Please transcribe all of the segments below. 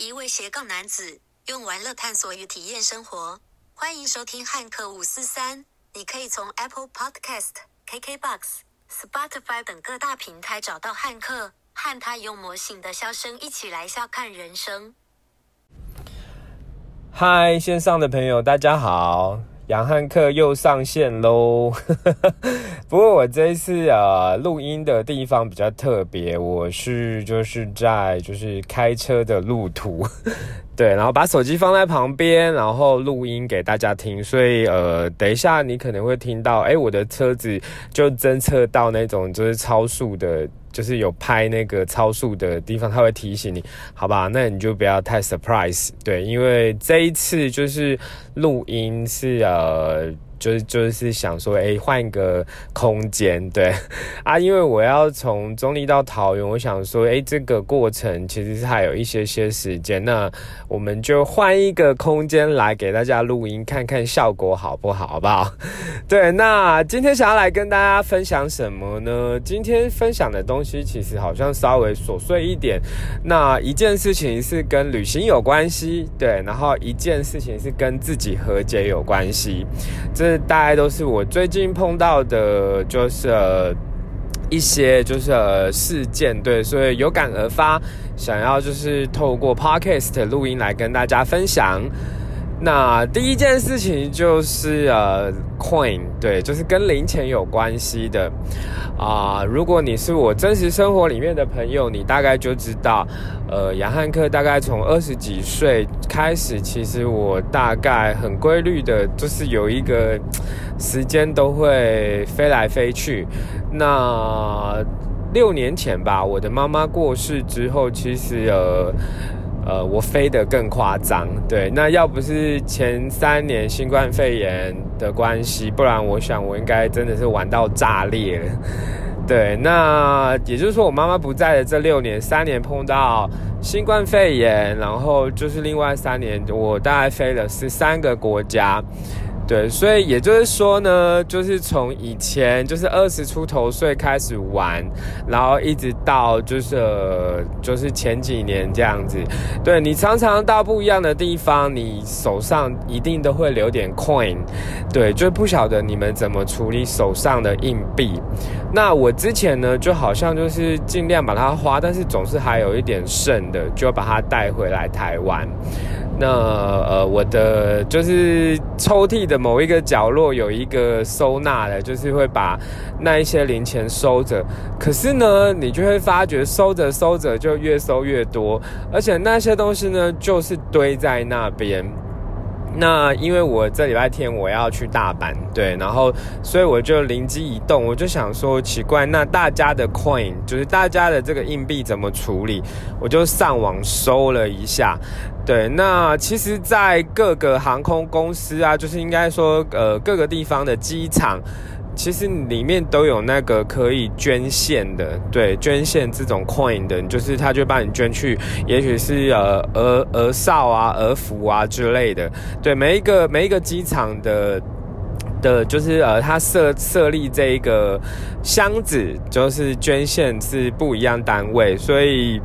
一位斜杠男子用玩乐探索与体验生活。欢迎收听汉克五四三。你可以从 Apple Podcast、KKBox、Spotify 等各大平台找到汉克，和他用魔性的笑声一起来笑看人生。嗨，线上的朋友，大家好。杨汉克又上线喽，不过我这次啊录音的地方比较特别，我是就是在就是开车的路途，对，然后把手机放在旁边，然后录音给大家听，所以呃等一下你可能会听到，哎，我的车子就侦测到那种就是超速的。就是有拍那个超速的地方，他会提醒你，好吧？那你就不要太 surprise，对，因为这一次就是录音是呃。就是就是想说，哎，换一个空间，对啊，因为我要从中立到桃园，我想说，哎，这个过程其实是还有一些些时间，那我们就换一个空间来给大家录音，看看效果好不好，好不好？对，那今天想要来跟大家分享什么呢？今天分享的东西其实好像稍微琐碎一点，那一件事情是跟旅行有关系，对，然后一件事情是跟自己和解有关系，这。大概都是我最近碰到的，就是一些就是事件，对，所以有感而发，想要就是透过 podcast 录音来跟大家分享。那第一件事情就是呃，coin，对，就是跟零钱有关系的啊。如果你是我真实生活里面的朋友，你大概就知道，呃，杨汉克大概从二十几岁开始，其实我大概很规律的，就是有一个时间都会飞来飞去。那六年前吧，我的妈妈过世之后，其实呃。呃，我飞得更夸张，对，那要不是前三年新冠肺炎的关系，不然我想我应该真的是玩到炸裂，对，那也就是说我妈妈不在的这六年，三年碰到新冠肺炎，然后就是另外三年，我大概飞了十三个国家。对，所以也就是说呢，就是从以前就是二十出头岁开始玩，然后一直到就是就是前几年这样子。对你常常到不一样的地方，你手上一定都会留点 coin。对，就不晓得你们怎么处理手上的硬币。那我之前呢，就好像就是尽量把它花，但是总是还有一点剩的，就把它带回来台湾。那呃，我的就是抽屉的某一个角落有一个收纳的，就是会把那一些零钱收着。可是呢，你就会发觉收着收着就越收越多，而且那些东西呢，就是堆在那边。那因为我这礼拜天我要去大阪，对，然后所以我就灵机一动，我就想说奇怪，那大家的 coin 就是大家的这个硬币怎么处理？我就上网搜了一下，对，那其实，在各个航空公司啊，就是应该说呃各个地方的机场。其实里面都有那个可以捐献的，对，捐献这种 coin 的，就是他就帮你捐去，也许是呃儿儿少啊、儿福啊之类的，对，每一个每一个机场的的，就是呃，他设设立这一个箱子，就是捐献是不一样单位，所以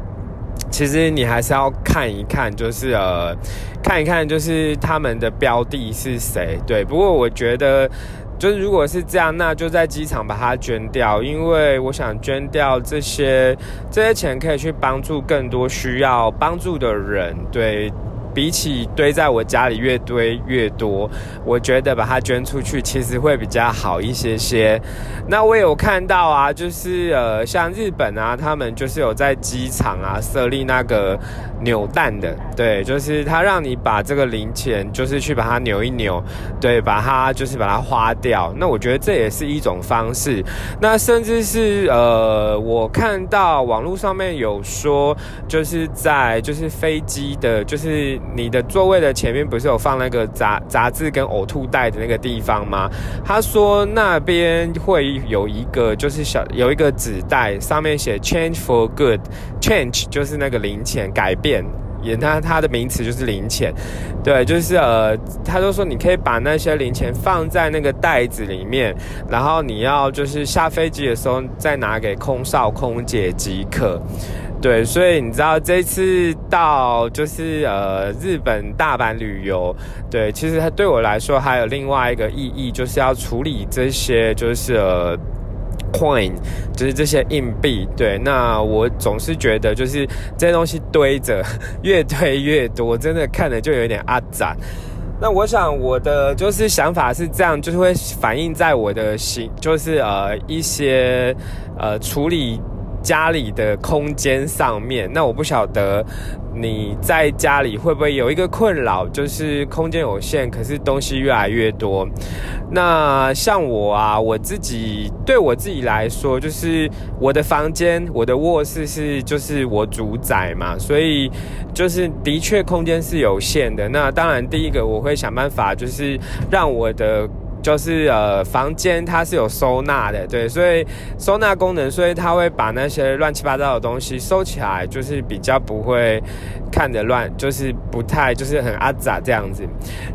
其实你还是要看一看，就是呃，看一看就是他们的标的是谁，对，不过我觉得。就是如果是这样，那就在机场把它捐掉，因为我想捐掉这些这些钱，可以去帮助更多需要帮助的人，对。比起堆在我家里越堆越多，我觉得把它捐出去其实会比较好一些些。那我有看到啊，就是呃，像日本啊，他们就是有在机场啊设立那个扭蛋的，对，就是他让你把这个零钱就是去把它扭一扭，对，把它就是把它花掉。那我觉得这也是一种方式。那甚至是呃，我看到网络上面有说，就是在就是飞机的，就是。你的座位的前面不是有放那个杂杂志跟呕吐袋的那个地方吗？他说那边会有一个，就是小有一个纸袋，上面写 “change for good”，change 就是那个零钱改变，也它它的名词就是零钱，对，就是呃，他就说你可以把那些零钱放在那个袋子里面，然后你要就是下飞机的时候再拿给空少空姐即可。对，所以你知道这次到就是呃日本大阪旅游，对，其实它对我来说还有另外一个意义，就是要处理这些就是呃 coin，就是这些硬币。对，那我总是觉得就是这些东西堆着越堆越多，真的看着就有点阿展。那我想我的就是想法是这样，就是会反映在我的心，就是呃一些呃处理。家里的空间上面，那我不晓得你在家里会不会有一个困扰，就是空间有限，可是东西越来越多。那像我啊，我自己对我自己来说，就是我的房间、我的卧室是就是我主宰嘛，所以就是的确空间是有限的。那当然，第一个我会想办法，就是让我的。就是呃，房间它是有收纳的，对，所以收纳功能，所以它会把那些乱七八糟的东西收起来，就是比较不会看得乱，就是不太就是很阿杂这样子，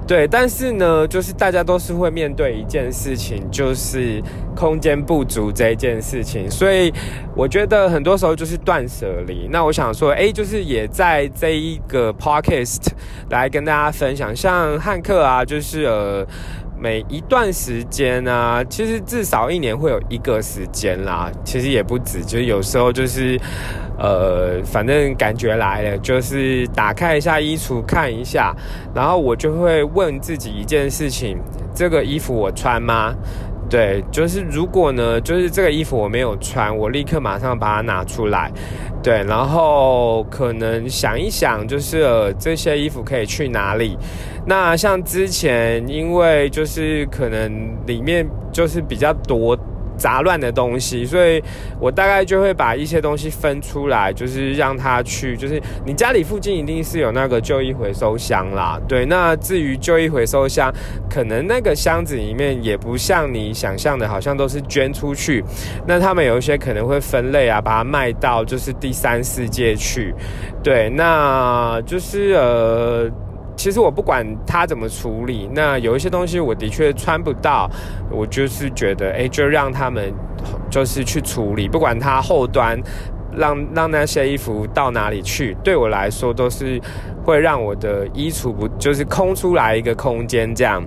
对。但是呢，就是大家都是会面对一件事情，就是空间不足这一件事情，所以我觉得很多时候就是断舍离。那我想说，哎，就是也在这一个 podcast 来跟大家分享，像汉克啊，就是呃。每一段时间啊，其实至少一年会有一个时间啦，其实也不止，就是有时候就是，呃，反正感觉来了，就是打开一下衣橱看一下，然后我就会问自己一件事情：这个衣服我穿吗？对，就是如果呢，就是这个衣服我没有穿，我立刻马上把它拿出来。对，然后可能想一想，就是呃这些衣服可以去哪里？那像之前，因为就是可能里面就是比较多。杂乱的东西，所以我大概就会把一些东西分出来，就是让他去，就是你家里附近一定是有那个旧衣回收箱啦。对，那至于旧衣回收箱，可能那个箱子里面也不像你想象的，好像都是捐出去。那他们有一些可能会分类啊，把它卖到就是第三世界去。对，那就是呃。其实我不管他怎么处理，那有一些东西我的确穿不到，我就是觉得，哎，就让他们就是去处理，不管他后端让让那些衣服到哪里去，对我来说都是会让我的衣橱不就是空出来一个空间这样。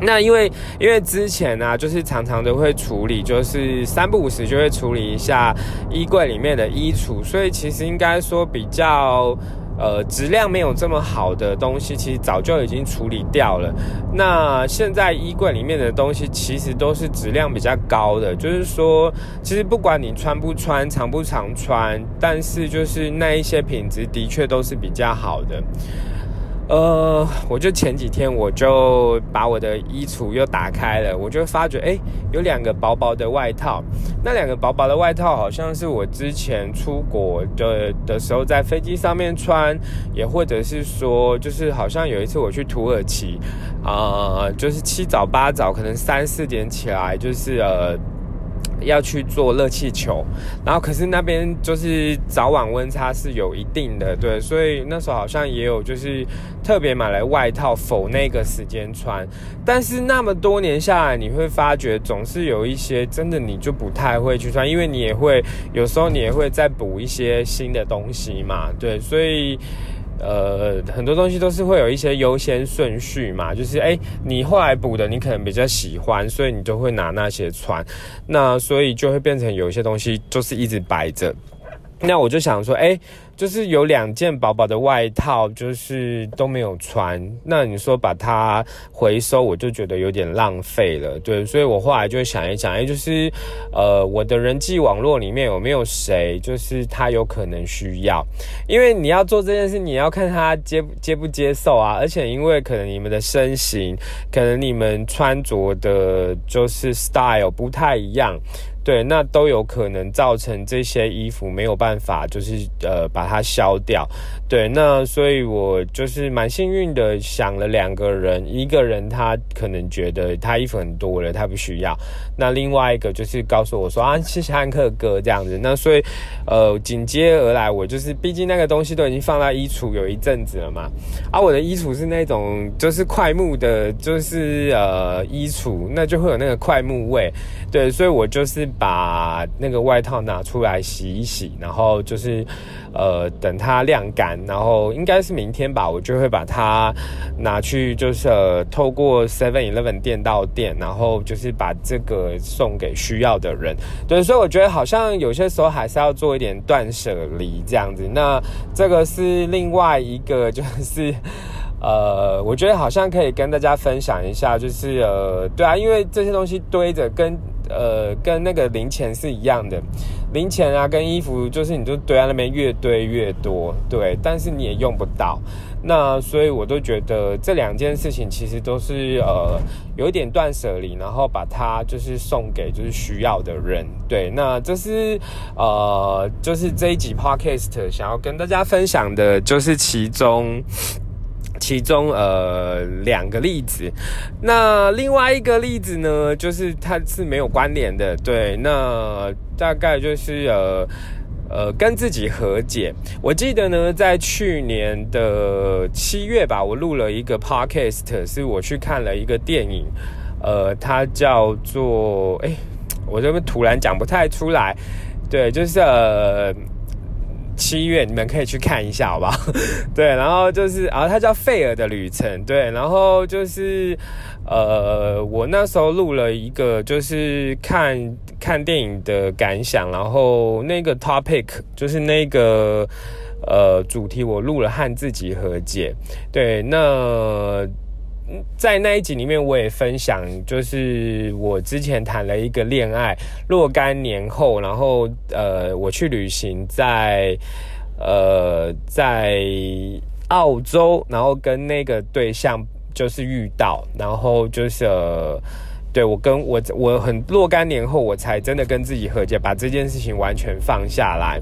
那因为因为之前呢，就是常常都会处理，就是三不五时就会处理一下衣柜里面的衣橱，所以其实应该说比较。呃，质量没有这么好的东西，其实早就已经处理掉了。那现在衣柜里面的东西，其实都是质量比较高的。就是说，其实不管你穿不穿、常不常穿，但是就是那一些品质的确都是比较好的。呃，我就前几天我就把我的衣橱又打开了，我就发觉，哎，有两个薄薄的外套。那两个薄薄的外套好像是我之前出国的的时候在飞机上面穿，也或者是说，就是好像有一次我去土耳其，啊，就是七早八早，可能三四点起来，就是呃。要去做热气球，然后可是那边就是早晚温差是有一定的，对，所以那时候好像也有就是特别买来外套否那个时间穿，但是那么多年下来，你会发觉总是有一些真的你就不太会去穿，因为你也会有时候你也会再补一些新的东西嘛，对，所以。呃，很多东西都是会有一些优先顺序嘛，就是哎，你后来补的，你可能比较喜欢，所以你就会拿那些穿，那所以就会变成有一些东西就是一直摆着。那我就想说，哎。就是有两件薄薄的外套，就是都没有穿。那你说把它回收，我就觉得有点浪费了。对，所以我后来就想一想，哎，就是呃，我的人际网络里面有没有谁，就是他有可能需要？因为你要做这件事，你要看他接接不接受啊。而且因为可能你们的身形，可能你们穿着的就是 style 不太一样。对，那都有可能造成这些衣服没有办法，就是呃把它消掉。对，那所以我就是蛮幸运的，想了两个人，一个人他可能觉得他衣服很多了，他不需要；那另外一个就是告诉我说啊，谢谢汉克哥这样子。那所以呃紧接而来，我就是毕竟那个东西都已经放在衣橱有一阵子了嘛，啊，我的衣橱是那种就是快木的，就是呃衣橱，那就会有那个快木味。对，所以我就是。把那个外套拿出来洗一洗，然后就是呃等它晾干，然后应该是明天吧，我就会把它拿去就是透过 Seven Eleven 店到店，然后就是把这个送给需要的人。对，所以我觉得好像有些时候还是要做一点断舍离这样子。那这个是另外一个就是。呃，我觉得好像可以跟大家分享一下，就是呃，对啊，因为这些东西堆着跟呃跟那个零钱是一样的，零钱啊跟衣服，就是你就堆在那边越堆越多，对，但是你也用不到，那所以我都觉得这两件事情其实都是呃有一点断舍离，然后把它就是送给就是需要的人，对，那这是呃就是这一集 podcast 想要跟大家分享的，就是其中。其中呃两个例子，那另外一个例子呢，就是它是没有关联的，对，那大概就是呃呃跟自己和解。我记得呢，在去年的七月吧，我录了一个 podcast，是我去看了一个电影，呃，它叫做哎，我这边突然讲不太出来，对，就是呃。七月你们可以去看一下，好不好？对，然后就是啊，它叫《费尔的旅程》。对，然后就是呃，我那时候录了一个，就是看看电影的感想，然后那个 topic 就是那个呃主题，我录了和自己和解。对，那。在那一集里面，我也分享，就是我之前谈了一个恋爱，若干年后，然后呃，我去旅行，在呃在澳洲，然后跟那个对象就是遇到，然后就是，对我跟我我很若干年后，我才真的跟自己和解，把这件事情完全放下来。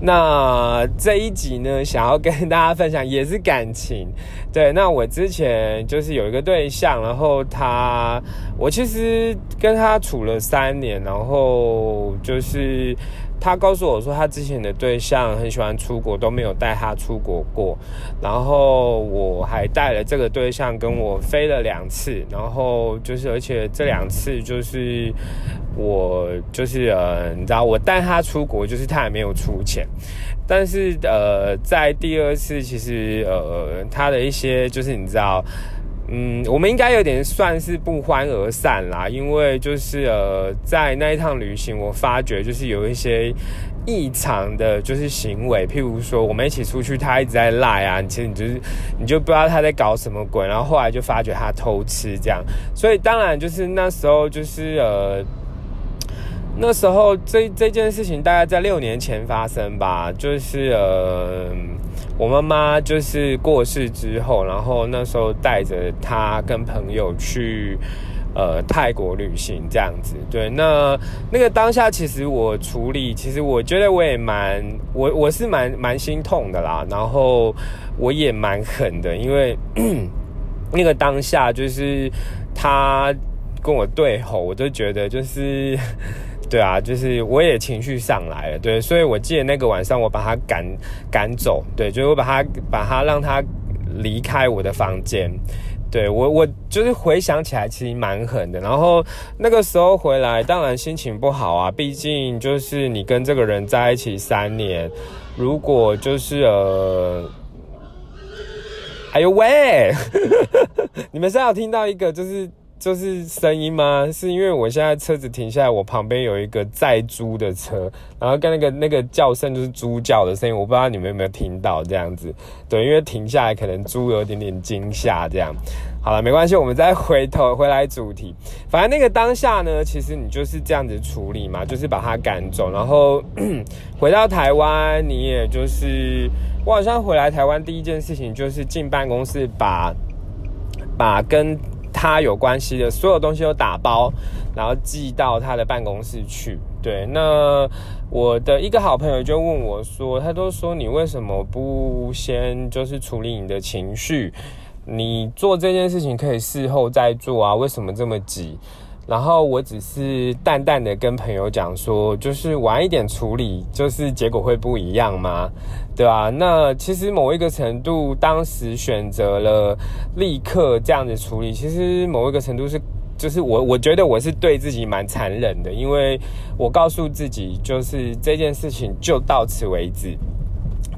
那这一集呢，想要跟大家分享也是感情。对，那我之前就是有一个对象，然后他，我其实跟他处了三年，然后就是。他告诉我说，他之前的对象很喜欢出国，都没有带他出国过。然后我还带了这个对象跟我飞了两次，然后就是而且这两次就是我就是呃，你知道我带他出国，就是他也没有出钱。但是呃，在第二次，其实呃，他的一些就是你知道。嗯，我们应该有点算是不欢而散啦，因为就是呃，在那一趟旅行，我发觉就是有一些异常的，就是行为，譬如说我们一起出去，他一直在赖啊，其实你就是你就不知道他在搞什么鬼，然后后来就发觉他偷吃这样，所以当然就是那时候就是呃。那时候，这这件事情大概在六年前发生吧，就是呃，我妈妈就是过世之后，然后那时候带着她跟朋友去呃泰国旅行这样子。对，那那个当下其实我处理，其实我觉得我也蛮我我是蛮蛮心痛的啦，然后我也蛮狠的，因为 那个当下就是他跟我对吼，我就觉得就是。对啊，就是我也情绪上来了，对，所以我记得那个晚上我把他赶赶走，对，就是我把他把他让他离开我的房间，对我我就是回想起来其实蛮狠的，然后那个时候回来当然心情不好啊，毕竟就是你跟这个人在一起三年，如果就是呃，哎呦喂，你们是要听到一个就是。就是声音吗？是因为我现在车子停下来，我旁边有一个载猪的车，然后跟那个那个叫声就是猪叫的声音，我不知道你们有没有听到这样子。对，因为停下来可能猪有点点惊吓这样。好了，没关系，我们再回头回来主题。反正那个当下呢，其实你就是这样子处理嘛，就是把它赶走，然后 回到台湾，你也就是我好像回来台湾第一件事情就是进办公室把把跟。他有关系的所有东西都打包，然后寄到他的办公室去。对，那我的一个好朋友就问我说：“他都说你为什么不先就是处理你的情绪？你做这件事情可以事后再做啊，为什么这么急？”然后我只是淡淡的跟朋友讲说，就是晚一点处理，就是结果会不一样吗？对吧？那其实某一个程度，当时选择了立刻这样子处理，其实某一个程度是就是我我觉得我是对自己蛮残忍的，因为我告诉自己就是这件事情就到此为止。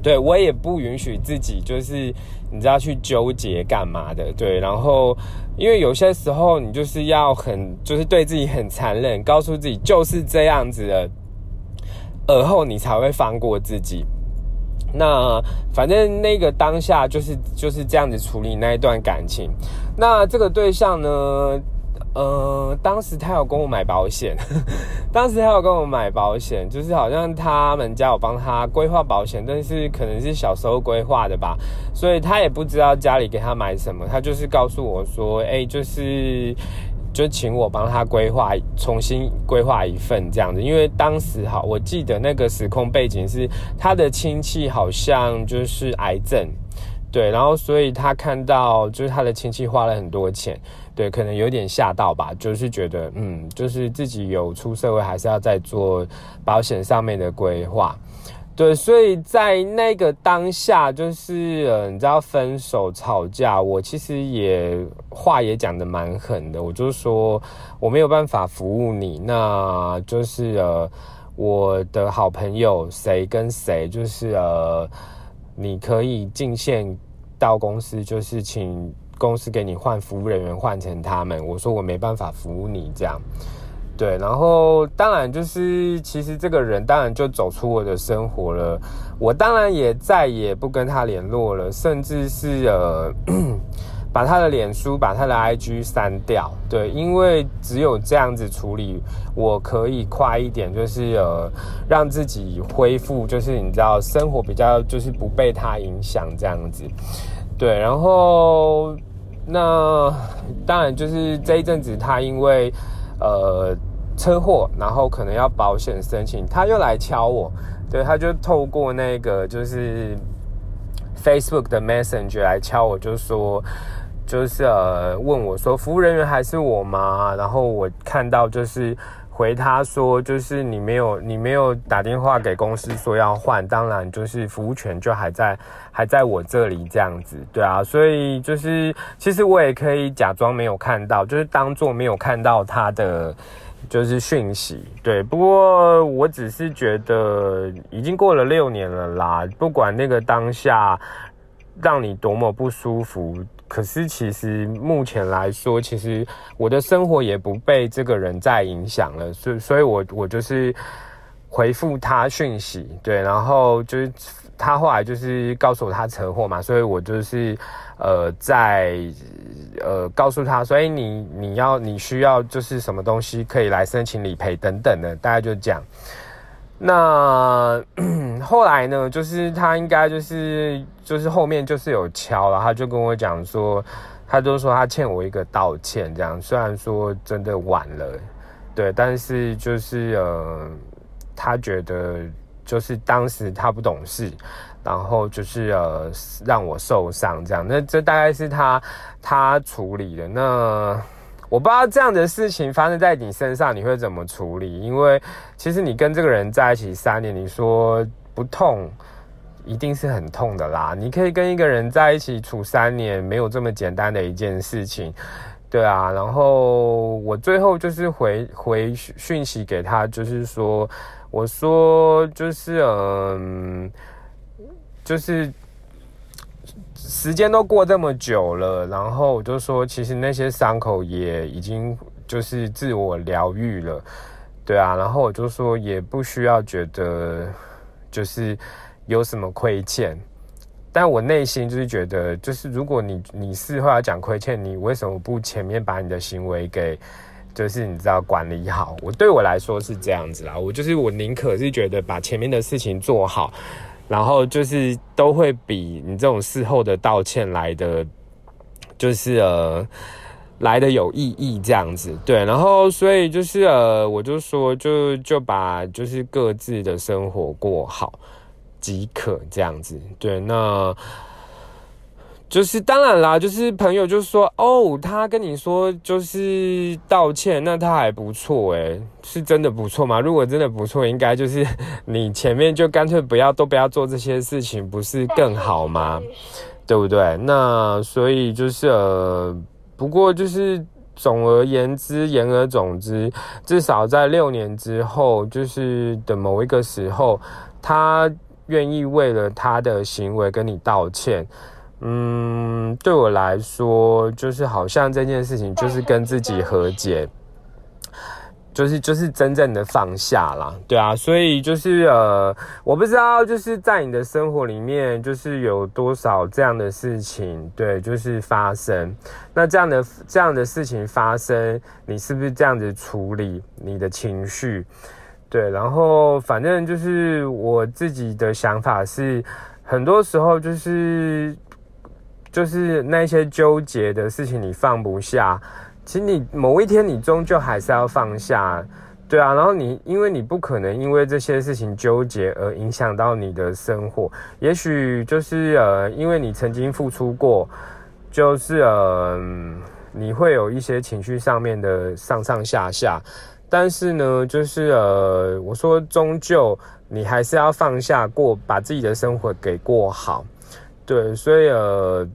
对我也不允许自己就是你知道去纠结干嘛的，对，然后因为有些时候你就是要很就是对自己很残忍，告诉自己就是这样子的，而后你才会放过自己。那反正那个当下就是就是这样子处理那一段感情。那这个对象呢？呃，当时他有跟我买保险，当时他有跟我买保险，就是好像他们家有帮他规划保险，但是可能是小时候规划的吧，所以他也不知道家里给他买什么，他就是告诉我说，哎，就是就请我帮他规划，重新规划一份这样子，因为当时哈，我记得那个时空背景是他的亲戚好像就是癌症，对，然后所以他看到就是他的亲戚花了很多钱。对，可能有点吓到吧，就是觉得，嗯，就是自己有出社会，还是要再做保险上面的规划。对，所以在那个当下，就是呃，你知道分手吵架，我其实也话也讲的蛮狠的，我就说我没有办法服务你，那就是呃，我的好朋友谁跟谁，就是呃，你可以进线到公司，就是请。公司给你换服务人员换成他们，我说我没办法服务你这样，对，然后当然就是其实这个人当然就走出我的生活了，我当然也再也不跟他联络了，甚至是呃 把他的脸书把他的 IG 删掉，对，因为只有这样子处理，我可以快一点，就是呃让自己恢复，就是你知道生活比较就是不被他影响这样子。对，然后那当然就是这一阵子，他因为呃车祸，然后可能要保险申请，他又来敲我，对，他就透过那个就是 Facebook 的 Messenger 来敲我，就说就是呃问我说服务人员还是我吗？然后我看到就是。回他说，就是你没有你没有打电话给公司说要换，当然就是服务权就还在还在我这里这样子，对啊，所以就是其实我也可以假装没有看到，就是当做没有看到他的就是讯息，对。不过我只是觉得已经过了六年了啦，不管那个当下让你多么不舒服。可是，其实目前来说，其实我的生活也不被这个人再影响了，所以，所以我我就是回复他讯息，对，然后就是他后来就是告诉我他车祸嘛，所以我就是呃在呃告诉他，所以你你要你需要就是什么东西可以来申请理赔等等的，大概就这样。那 后来呢？就是他应该就是就是后面就是有敲了，他就跟我讲说，他就说他欠我一个道歉，这样虽然说真的晚了，对，但是就是呃，他觉得就是当时他不懂事，然后就是呃让我受伤这样，那这大概是他他处理的那。我不知道这样的事情发生在你身上，你会怎么处理？因为其实你跟这个人在一起三年，你说不痛，一定是很痛的啦。你可以跟一个人在一起处三年，没有这么简单的一件事情，对啊。然后我最后就是回回讯息给他，就是说，我说就是嗯，就是。时间都过这么久了，然后我就说，其实那些伤口也已经就是自我疗愈了，对啊，然后我就说也不需要觉得就是有什么亏欠，但我内心就是觉得，就是如果你你事后要讲亏欠，你为什么不前面把你的行为给就是你知道管理好？我对我来说是这样子啦，我就是我宁可是觉得把前面的事情做好。然后就是都会比你这种事后的道歉来的，就是呃来的有意义这样子，对。然后所以就是呃，我就说就就把就是各自的生活过好即可这样子，对。那。就是当然啦，就是朋友就说哦，他跟你说就是道歉，那他还不错诶，是真的不错吗？如果真的不错，应该就是 你前面就干脆不要都不要做这些事情，不是更好吗？对不对？那所以就是呃，不过就是总而言之，言而总之，至少在六年之后，就是的某一个时候，他愿意为了他的行为跟你道歉。嗯，对我来说，就是好像这件事情就是跟自己和解。就是就是真正的放下啦，对啊，所以就是呃，我不知道就是在你的生活里面，就是有多少这样的事情，对，就是发生。那这样的这样的事情发生，你是不是这样子处理你的情绪？对，然后反正就是我自己的想法是，很多时候就是就是那些纠结的事情，你放不下。其实你某一天你终究还是要放下，对啊，然后你因为你不可能因为这些事情纠结而影响到你的生活，也许就是呃，因为你曾经付出过，就是呃，你会有一些情绪上面的上上下下，但是呢，就是呃，我说终究你还是要放下过，把自己的生活给过好，对，所以呃，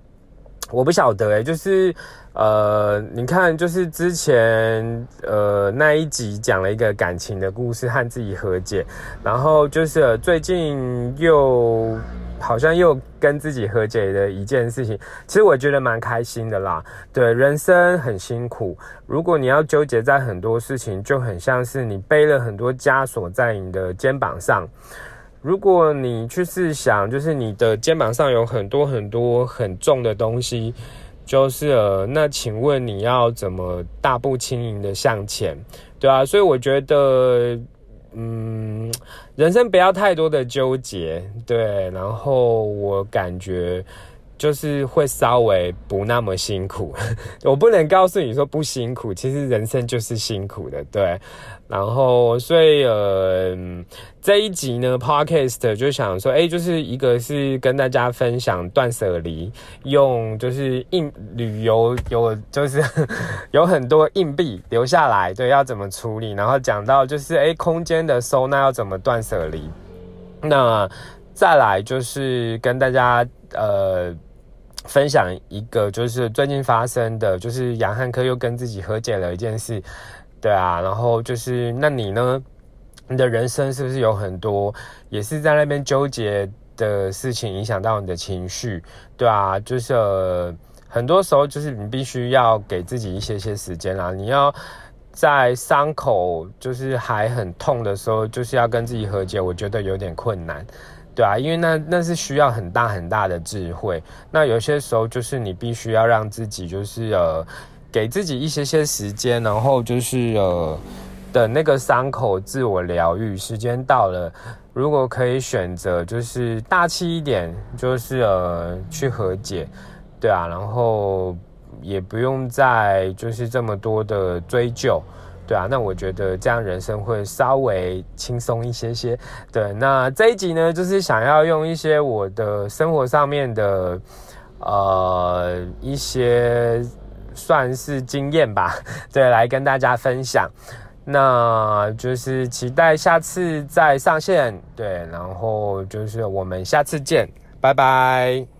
我不晓得哎，就是。呃，你看，就是之前呃那一集讲了一个感情的故事，和自己和解，然后就是最近又好像又跟自己和解的一件事情，其实我觉得蛮开心的啦。对，人生很辛苦，如果你要纠结在很多事情，就很像是你背了很多枷锁在你的肩膀上。如果你去试想，就是你的肩膀上有很多很多很重的东西。就是呃，那请问你要怎么大步轻盈的向前，对啊，所以我觉得，嗯，人生不要太多的纠结，对，然后我感觉。就是会稍微不那么辛苦，我不能告诉你说不辛苦，其实人生就是辛苦的，对。然后，所以呃，这一集呢，podcast 就想说，哎，就是一个是跟大家分享断舍离，用就是硬旅游有就是 有很多硬币留下来，对，要怎么处理？然后讲到就是哎，空间的收纳要怎么断舍离？那再来就是跟大家呃。分享一个就是最近发生的，就是杨汉科又跟自己和解了一件事，对啊，然后就是那你呢？你的人生是不是有很多也是在那边纠结的事情影响到你的情绪？对啊，就是很多时候就是你必须要给自己一些些时间啦，你要在伤口就是还很痛的时候，就是要跟自己和解，我觉得有点困难。对啊，因为那那是需要很大很大的智慧。那有些时候就是你必须要让自己就是呃，给自己一些些时间，然后就是呃，等那个伤口自我疗愈。时间到了，如果可以选择，就是大气一点，就是呃去和解。对啊，然后也不用再就是这么多的追究。对啊，那我觉得这样人生会稍微轻松一些些。对，那这一集呢，就是想要用一些我的生活上面的呃一些算是经验吧，对，来跟大家分享。那就是期待下次再上线，对，然后就是我们下次见，拜拜。